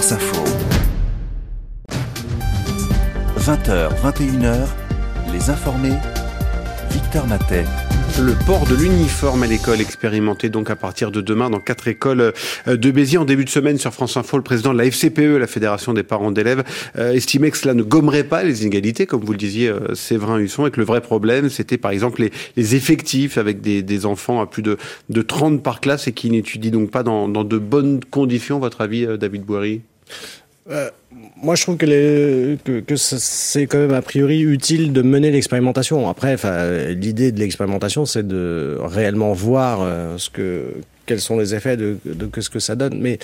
France Info. 20h, 21h, les informés. Victor Matet. Le port de l'uniforme à l'école expérimenté donc à partir de demain dans quatre écoles euh, de Béziers. En début de semaine sur France Info, le président de la FCPE, la Fédération des parents d'élèves, euh, estimait que cela ne gommerait pas les inégalités, comme vous le disiez, euh, Séverin Husson, et que le vrai problème, c'était par exemple les, effectifs avec des, enfants à plus de, de 30 par classe et qui n'étudient donc pas dans, dans de bonnes conditions. Votre avis, David Boiry euh, moi, je trouve que, c'est quand même a priori utile de mener l'expérimentation. Après, l'idée de l'expérimentation, c'est de réellement voir euh, ce que, quels sont les effets de, de, ce que ça donne. Mais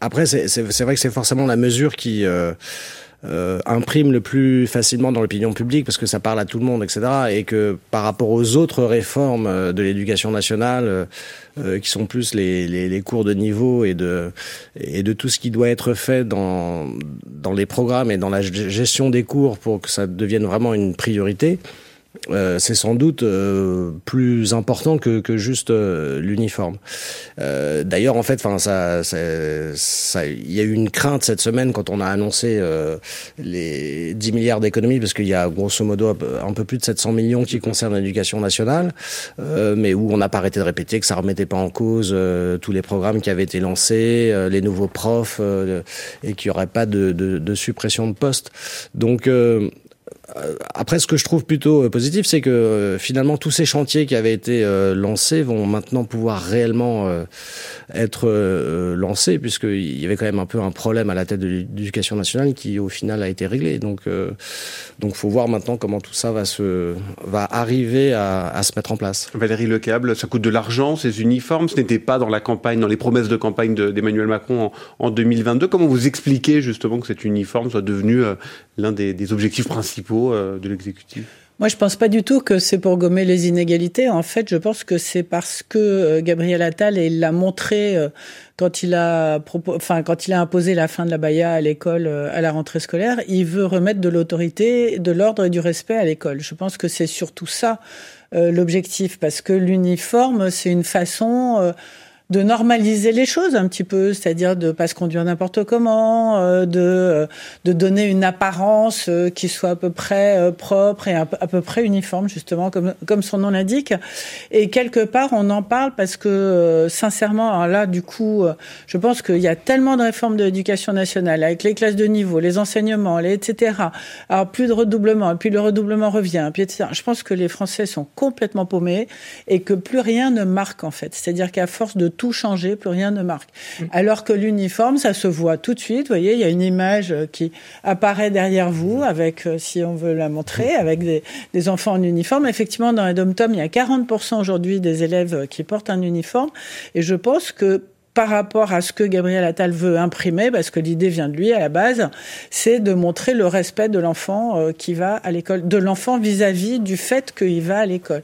après, c'est vrai que c'est forcément la mesure qui euh, euh, imprime le plus facilement dans l'opinion publique parce que ça parle à tout le monde, etc. Et que par rapport aux autres réformes euh, de l'éducation nationale, euh, qui sont plus les, les, les, cours de niveau et de, et de tout ce qui doit être fait dans, dans les programmes et dans la gestion des cours pour que ça devienne vraiment une priorité, euh, c'est sans doute euh, plus important que, que juste euh, l'uniforme. Euh, d'ailleurs, en fait, enfin, ça, ça, il y a eu une crainte cette semaine quand on a annoncé les 10 milliards d'économies, parce qu'il y a grosso modo un peu plus de 700 millions qui concernent l'éducation nationale, mais où on n'a pas arrêté de répéter que ça remettait pas en cause tous les programmes qui avaient été lancés, les nouveaux profs, et qu'il n'y aurait pas de, de, de, suppression de postes. Donc euh, après, ce que je trouve plutôt euh, positif, c'est que euh, finalement tous ces chantiers qui avaient été lancés vont maintenant pouvoir réellement être lancés, puisqu'il y avait quand même un peu un problème à la tête de l'éducation nationale qui, au final, a été réglé. Donc, donc, faut voir maintenant comment tout ça va se va arriver à, se mettre en place. Valérie Lecable, ça coûte de l'argent, ces uniformes. Ce n'était pas dans la campagne, dans les promesses de campagne d'Emmanuel Macron en, en, 2022. Comment vous expliquez justement que cet uniforme soit devenu l'un des objectifs principaux euh, de l'exécutif? Moi, je pense pas du tout que c'est pour gommer les inégalités. En fait, je pense que c'est parce que euh, Gabriel Attal l'a montré euh, quand il a enfin quand il a imposé la fin de la baya à l'école à la rentrée scolaire, il veut remettre de l'autorité, de l'ordre et du respect à l'école. Je pense que c'est surtout ça l'objectif parce que l'uniforme, c'est une façon de normaliser les choses un petit peu, c'est-à-dire de pas se conduire n'importe comment, euh, de euh, de donner une apparence euh, qui soit à peu près propre et à, peu près uniforme justement comme comme son nom l'indique. Et quelque part on en parle parce que sincèrement là du coup je pense qu'il y a tellement de réformes de l'éducation nationale avec les classes de niveau, les enseignements, les etc. Alors plus de redoublement, puis le redoublement revient, puis etc. Je pense que les Français sont complètement paumés et que plus rien ne marque en fait. C'est-à-dire qu'à force de tout changer, plus rien ne marque. Alors que l'uniforme, ça se voit tout de suite. Vous voyez, il y a une image euh, qui apparaît derrière vous, avec, euh, si on veut la montrer, avec des, enfants en uniforme. Effectivement, dans les dom-tom, il y a 40% aujourd'hui des élèves qui portent un uniforme. Et je pense que par rapport à ce que Gabriel Attal veut imprimer, parce que l'idée vient de lui à la base, c'est de montrer le respect de l'enfant euh, qui va à l'école, de l'enfant vis-à-vis du fait qu'il va à l'école.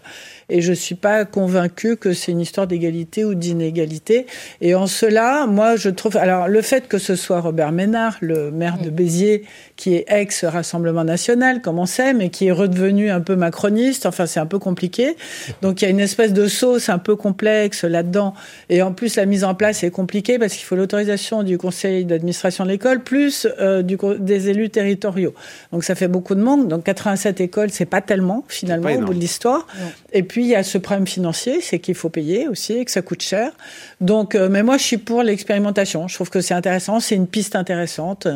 Et je suis pas convaincue que c'est une histoire d'égalité ou d'inégalité. Et en cela, moi, je trouve. Alors, le fait que ce soit Robert Ménard, le maire de Béziers, qui est ex-Rassemblement National, comme on sait, mais qui est redevenu un peu macroniste. Enfin, c'est un peu compliqué. Donc, il y a une espèce de sauce un peu complexe là-dedans. Et en plus, la mise en place est compliquée parce qu'il faut l'autorisation du conseil d'administration de l'école plus euh, du, des élus territoriaux. Donc, ça fait beaucoup de monde. Donc, 87 écoles, c'est pas tellement finalement au bout de l'histoire. Et puis, il y a ce problème financier, c'est qu'il faut payer aussi et que ça coûte cher. Donc, euh, mais moi, je suis pour l'expérimentation. Je trouve que c'est intéressant, c'est une piste intéressante.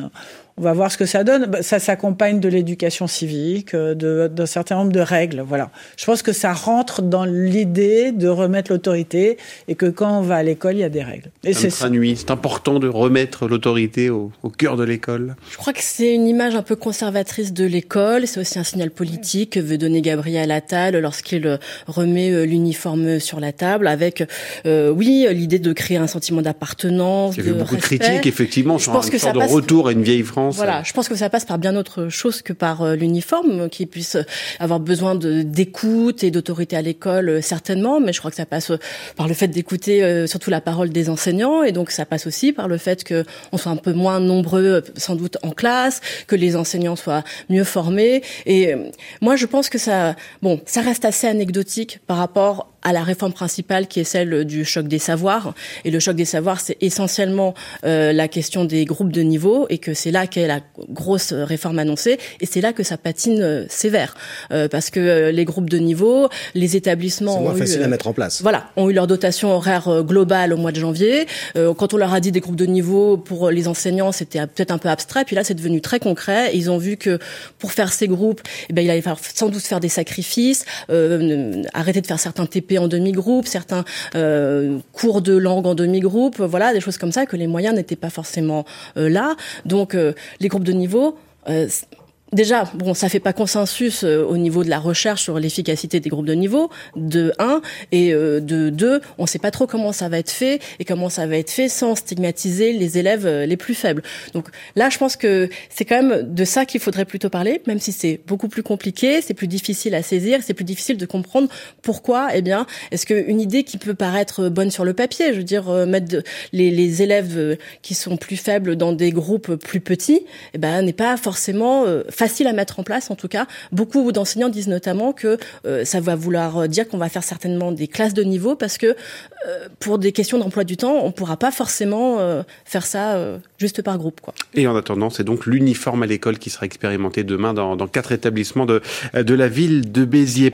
On va voir ce que ça donne. Bah, ça s'accompagne de l'éducation civique, euh, d'un certain nombre de règles. Voilà. Je pense que ça rentre dans l'idée de remettre l'autorité et que quand on va à l'école, il y a des règles. Et c'est. C'est important de remettre l'autorité au, cœur de l'école. Je crois que c'est une image un peu conservatrice de l'école. C'est aussi un signal politique que veut donner Gabriel Attal lorsqu'il remet euh, l'uniforme sur la table avec, euh, oui, l'idée de créer un sentiment d'appartenance. Il y a eu beaucoup de critiques, effectivement, je pense que ça de retour à une vieille France voilà, je pense que ça passe par bien autre chose que par euh, l'uniforme, qui puisse avoir besoin d'écoute et d'autorité à l'école, euh, certainement, mais je crois que ça passe euh, par le fait d'écouter surtout la parole des enseignants, et donc ça passe aussi par le fait que on soit un peu moins nombreux, sans doute en classe, que les enseignants soient mieux formés. Et moi, je pense que ça, bon, ça reste assez anecdotique par rapport à la réforme principale qui est celle du choc des savoirs. Et le choc des savoirs, c'est essentiellement euh, la question des groupes de niveau et que c'est là qu'est la grosse réforme annoncée et c'est là que ça patine euh, sévère euh, parce que les groupes de niveau, les établissements moins ont facile eu, à mettre en place. Voilà, ont eu leur dotation horaire globale au mois de janvier. quand on leur a dit des groupes de niveau pour les enseignants, c'était peut-être un peu abstrait. Puis là, c'est devenu très concret. ils ont vu que pour faire ces groupes, eh ben, il allait sans doute faire des sacrifices, arrêter de faire certains TP en demi-groupe, certains euh, cours de langue en demi-groupe, voilà, des choses comme ça que les moyens n'étaient pas forcément euh, là. Donc euh, les groupes de niveau Déjà, bon, ça fait pas consensus euh, au niveau de la recherche sur l'efficacité des groupes de niveau, de 1, et euh, de 2, on sait pas trop comment ça va être fait, et comment ça va être fait sans stigmatiser les élèves euh, les plus faibles. Donc là, je pense que c'est quand même de ça qu'il faudrait plutôt parler, même si c'est beaucoup plus compliqué, c'est plus difficile à saisir, c'est plus difficile de comprendre pourquoi, eh bien, est-ce qu'une idée qui peut paraître bonne sur le papier, je veux dire, mettre les, les, élèves qui sont plus faibles dans des groupes plus petits, eh ben, n'est pas forcément facile à mettre en place en tout cas. Beaucoup d'enseignants disent notamment que euh, ça va vouloir dire qu'on va faire certainement des classes de niveau parce que euh, pour des questions d'emploi du temps, on pourra pas forcément euh, faire ça juste par groupe. Et en attendant, c'est donc l'uniforme à l'école qui sera expérimenté demain dans, dans quatre établissements de, de la ville de Béziers.